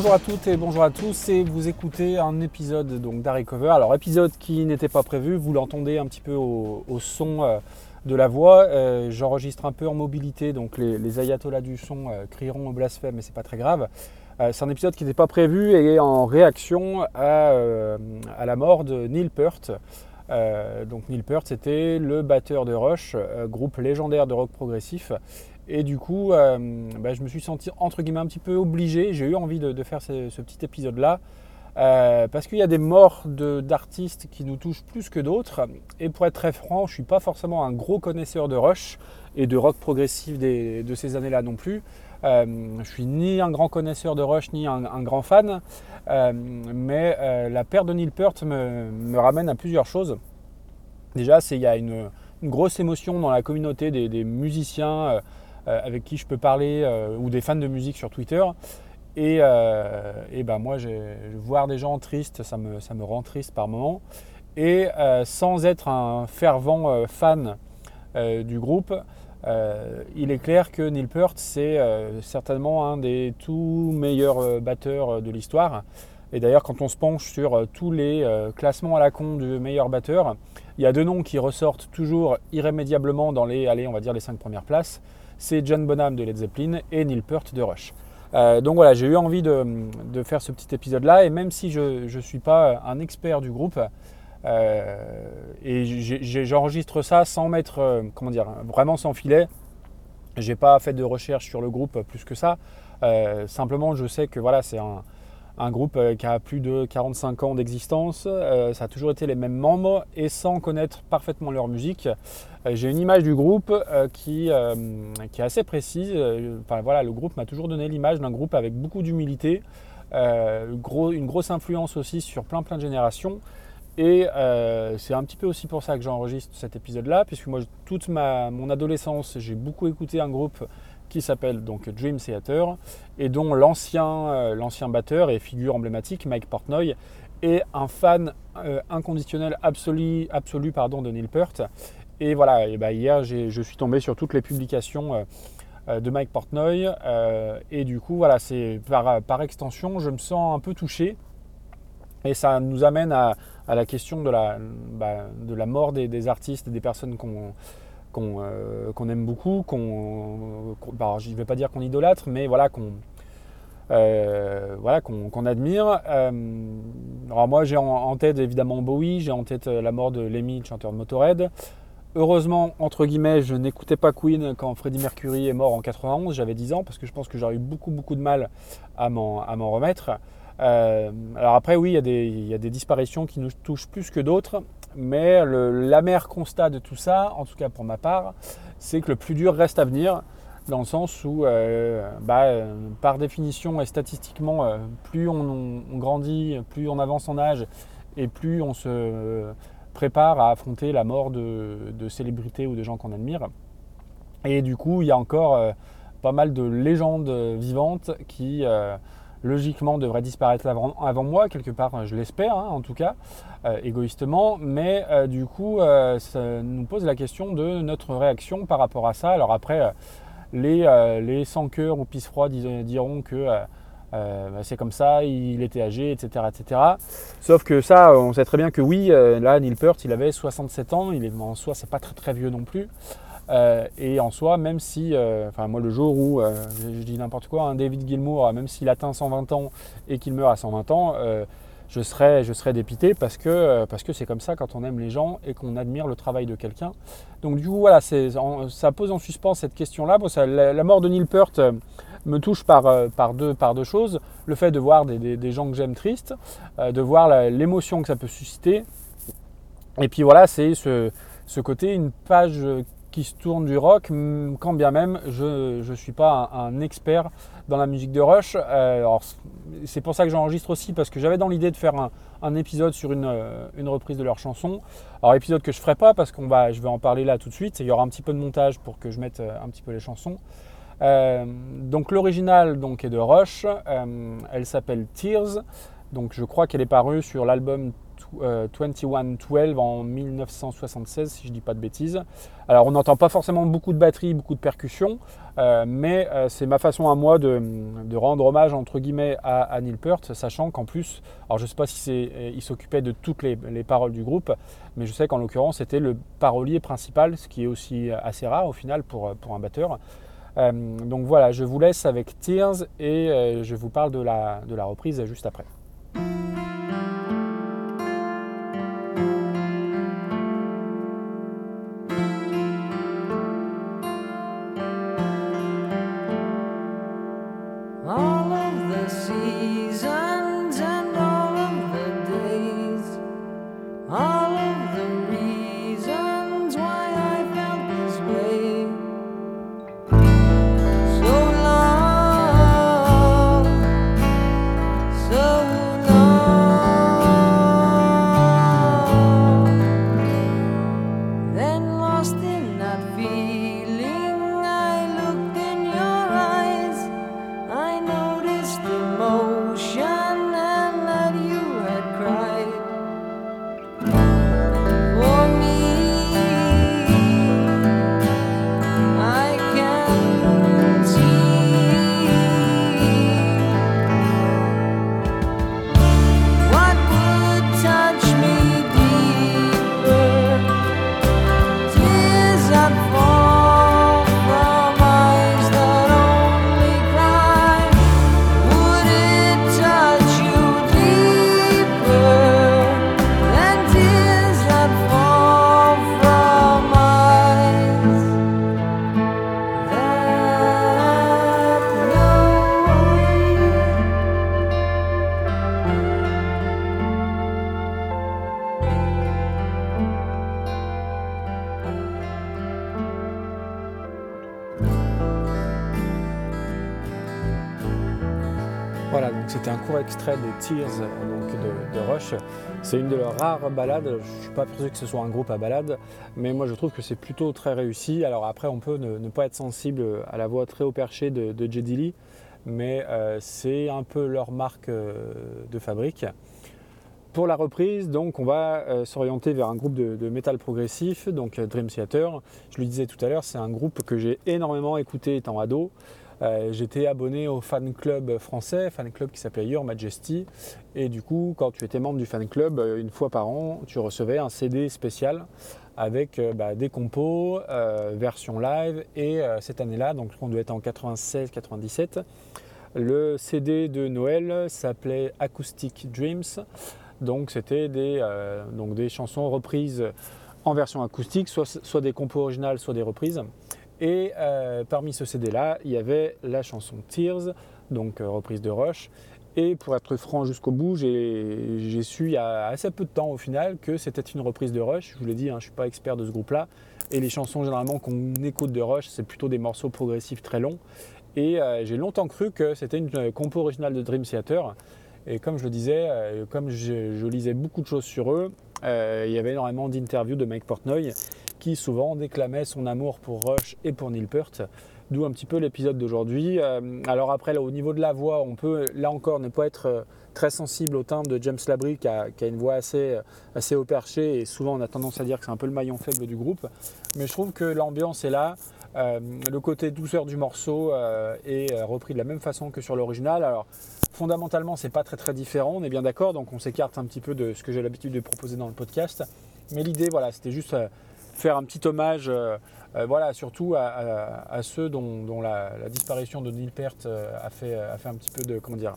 Bonjour à toutes et bonjour à tous et vous écoutez un épisode donc Cover. Alors épisode qui n'était pas prévu, vous l'entendez un petit peu au, son euh, de la voix. Euh, j'enregistre un peu en mobilité, donc les, ayatollahs du son euh, crieront au blasphème, mais c'est pas très grave. c'est un épisode qui n'était pas prévu et en réaction à, à la mort de Neil Peart. donc Neil Peart, c'était le batteur de Rush, groupe légendaire de rock progressif, et du coup, euh, bah, je me suis senti entre guillemets un petit peu obligé. J'ai eu envie de, faire ce, petit épisode-là. Euh, parce qu'il y a des morts d'artistes qui nous touchent plus que d'autres. Et pour être très franc, je ne suis pas forcément un gros connaisseur de Rush et de rock progressif de ces années-là non plus. Euh, je suis ni un grand connaisseur de Rush ni un, grand fan. mais la perte de Neil Peart me, ramène à plusieurs choses. Déjà, il y a une, grosse émotion dans la communauté des musiciens euh, avec qui je peux parler euh, ou des fans de musique sur Twitter. Et, euh, et ben moi, voir des gens tristes, ça me, ça me rend triste par moments. Et sans être un fervent fan du groupe, il est clair que Neil Peart, c'est certainement un des tout meilleurs batteurs de l'histoire. Et d'ailleurs, quand on se penche sur tous les classements à la con du meilleur batteur, il y a deux noms qui ressortent toujours irrémédiablement dans les, allez, on va dire les cinq premières places c'est John Bonham de Led Zeppelin et Neil Peart de Rush. Euh, donc voilà, j'ai eu envie de, faire ce petit épisode-là, et même si je ne suis pas un expert du groupe, euh, et j'enregistre ça sans mettre, euh, comment dire, vraiment sans filet, j'ai pas fait de recherche sur le groupe plus que ça, simplement je sais que voilà, c'est un, un groupe euh, qui a plus de 45 ans d'existence. Euh, ça a toujours été les mêmes membres et sans connaître parfaitement leur musique. Euh, j'ai une image du groupe qui, est assez précise. Enfin, voilà, le groupe m'a toujours donné l'image d'un groupe avec beaucoup d'humilité, une grosse influence aussi sur plein plein de générations. Et c'est un petit peu aussi pour ça que j'enregistre cet épisode-là, puisque moi, toute ma, mon adolescence, j'ai beaucoup écouté un groupe qui s'appelle donc Dream Theater et dont l'ancien euh, l'ancien batteur et figure emblématique Mike Portnoy est un fan euh, inconditionnel absolu, absolu pardon, de Neil Peart. Et voilà, bah, hier je suis tombé sur toutes les publications euh, de Mike Portnoy et du coup voilà, c'est par, extension, je me sens un peu touché et ça nous amène à, à la question de la, bah, de la mort des, des artistes et des personnes qu'on euh, qu'on aime beaucoup, qu'on, bah, je ne vais pas dire qu'on idolâtre, mais voilà, qu'on euh, voilà, admire. Euh, alors moi j'ai en, tête évidemment Bowie, j'ai en tête la mort de Lemmy, chanteur de Motorhead. Heureusement, entre guillemets, je n'écoutais pas Queen quand Freddie Mercury est mort en 91, j'avais 10 ans, parce que je pense que j'aurais eu beaucoup beaucoup de mal à m'en remettre. alors après oui, il y, a des disparitions qui nous touchent plus que d'autres. Mais l'amer constat de tout ça, en tout cas pour ma part, c'est que le plus dur reste à venir, dans le sens où, euh, bah, par définition et statistiquement, euh, plus on, grandit, plus on avance en âge, et plus on se prépare à affronter la mort de, célébrités ou de gens qu'on admire. Et du coup, il y a encore euh, pas mal de légendes vivantes qui logiquement devrait disparaître avant, moi, quelque part, je l'espère hein, en tout cas, euh, égoïstement, mais euh, du coup, euh, ça nous pose la question de notre réaction par rapport à ça. Alors après, les, les sans cœur ou pisse froid diront que bah, c'est comme ça, il était âgé, etc., etc. Sauf que ça, on sait très bien que oui, là, Neil Peart, il avait 67 ans, il est, en soi, c'est pas très vieux non plus. Euh, et en soi, même si, euh, enfin moi le jour où, euh, je, dis n'importe quoi, un David Gilmour, même s'il atteint 120 ans et qu'il meurt à 120 ans, je serais, je serais dépité parce que parce que c'est comme ça quand on aime les gens et qu'on admire le travail de quelqu'un. Donc du coup voilà, ça pose en suspens cette question-là. la, mort de Neil Peart me touche par, par, deux, par deux choses. Le fait de voir des, des, gens que j'aime tristes, de voir l'émotion que ça peut susciter. Et puis voilà, c'est ce, ce côté, une page qui se tourne du rock, quand bien même je ne suis pas un, expert dans la musique de Rush. Euh, c'est pour ça que j'enregistre aussi, parce que j'avais dans l'idée de faire un, épisode sur une, euh, une, reprise de leur chanson. Alors épisode que je ne ferai pas, parce qu'on va, je vais en parler là tout de suite. Il y aura un petit peu de montage pour que je mette euh, un petit peu les chansons. donc l'original donc, est de Rush, elle s'appelle Tears. Donc je crois qu'elle est parue sur l'album 2112 en 1976, si je ne dis pas de bêtises. Alors on n'entend pas forcément beaucoup de batterie, beaucoup de percussions, euh, mais euh, c'est ma façon à moi de, rendre hommage entre guillemets à, Neil Peart, sachant qu'en plus, alors je ne sais pas si il s'occupait de toutes les, paroles du groupe, mais je sais qu'en l'occurrence c'était le parolier principal, ce qui est aussi assez rare au final pour, pour un batteur. donc voilà, je vous laisse avec Tears et je vous parle de la, de la reprise juste après. Voilà, donc c'était un court extrait de Tears donc de, Rush. C'est une de leurs rares balades. Je ne suis pas persuadé que ce soit un groupe à balade, mais moi je trouve que c'est plutôt très réussi. Alors après, on peut ne, pas être sensible à la voix très haut perché de, de Lee, mais euh, c'est un peu leur marque euh, de fabrique. Pour la reprise, donc, on va euh, s'orienter vers un groupe de, de, métal progressif, donc Dream Theater. Je le disais tout à l'heure, c'est un groupe que j'ai énormément écouté étant ado. Euh, j'étais abonné au fan club français, fan club qui s'appelait Your Majesty. Et du coup, quand tu étais membre du fan club, euh, une fois par an, tu recevais un CD spécial avec euh, bah, des compos, version live. Et cette année-là, donc on doit être en 96-97, le CD de Noël s'appelait Acoustic Dreams. Donc c'était des, des chansons reprises en version acoustique, soit, soit des compos originales, soit des reprises. Et euh, parmi ce CD-là, il y avait la chanson Tears, donc euh, reprise de Rush. Et pour être franc jusqu'au bout, j'ai su il y a assez peu de temps au final que c'était une reprise de Rush. Je vous l'ai dit, hein, je ne suis pas expert de ce groupe-là. Et les chansons généralement qu'on écoute de Rush, c'est plutôt des morceaux progressifs très longs. Et euh, j'ai longtemps cru que c'était une compo originale de Dream Theater. Et comme je le disais, comme je, je, lisais beaucoup de choses sur eux, il y avait énormément d'interviews de Mike Portnoy qui souvent déclamait son amour pour Rush et pour Neil Peart. D'où un petit peu l'épisode d'aujourd'hui. Euh, alors après, au niveau de la voix, on peut là encore ne pas être euh, très sensible au timbre de James Labrie qui a, une voix assez, euh, assez haut perché et souvent on a tendance à dire que c'est un peu le maillon faible du groupe. Mais je trouve que l'ambiance est là. le côté douceur du morceau est repris de la même façon que sur l'original. Alors fondamentalement, c'est pas très très différent, on est bien d'accord, donc on s'écarte un petit peu de ce que j'ai l'habitude de proposer dans le podcast. Mais l'idée, voilà, c'était juste faire un petit hommage, euh, euh, voilà, surtout à, ceux dont, la, disparition de Neil Peart euh, a fait, a fait un petit peu de, comment dire,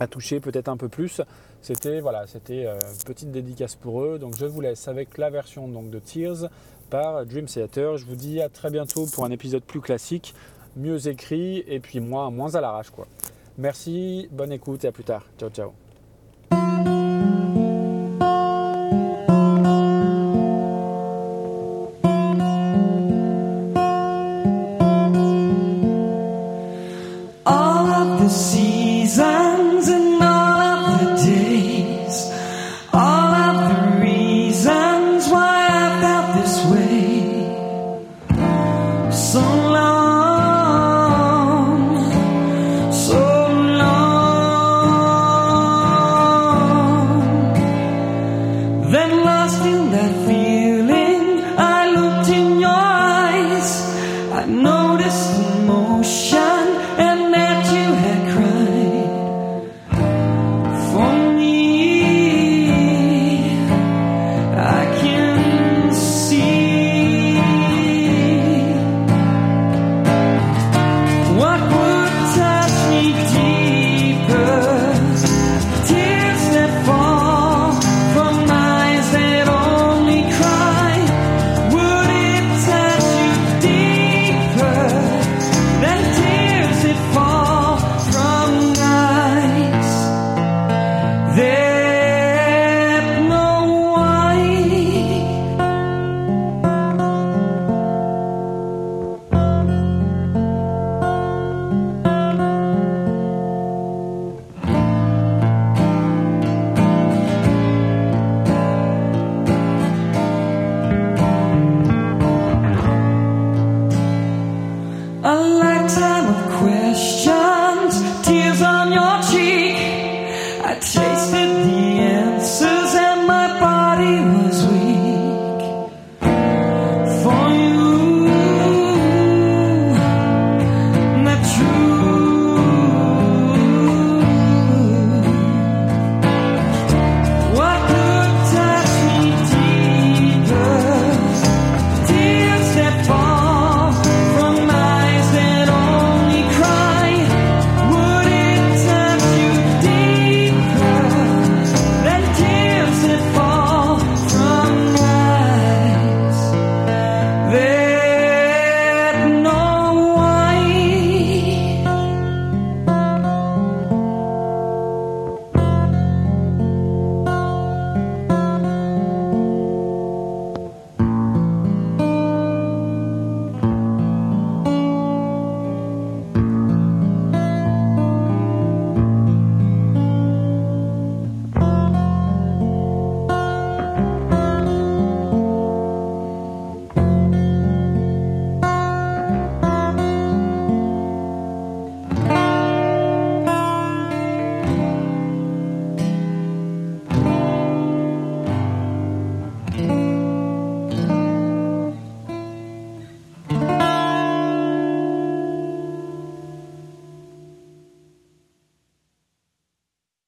a touché peut-être un peu plus. C'était voilà, c'était une petite dédicace pour eux. Donc je vous laisse avec la version donc de Tears par Dream Theater. Je vous dis à très bientôt pour un épisode plus classique, mieux écrit et puis moins moins à l'arrache quoi. Merci, bonne écoute et à plus tard. Ciao ciao.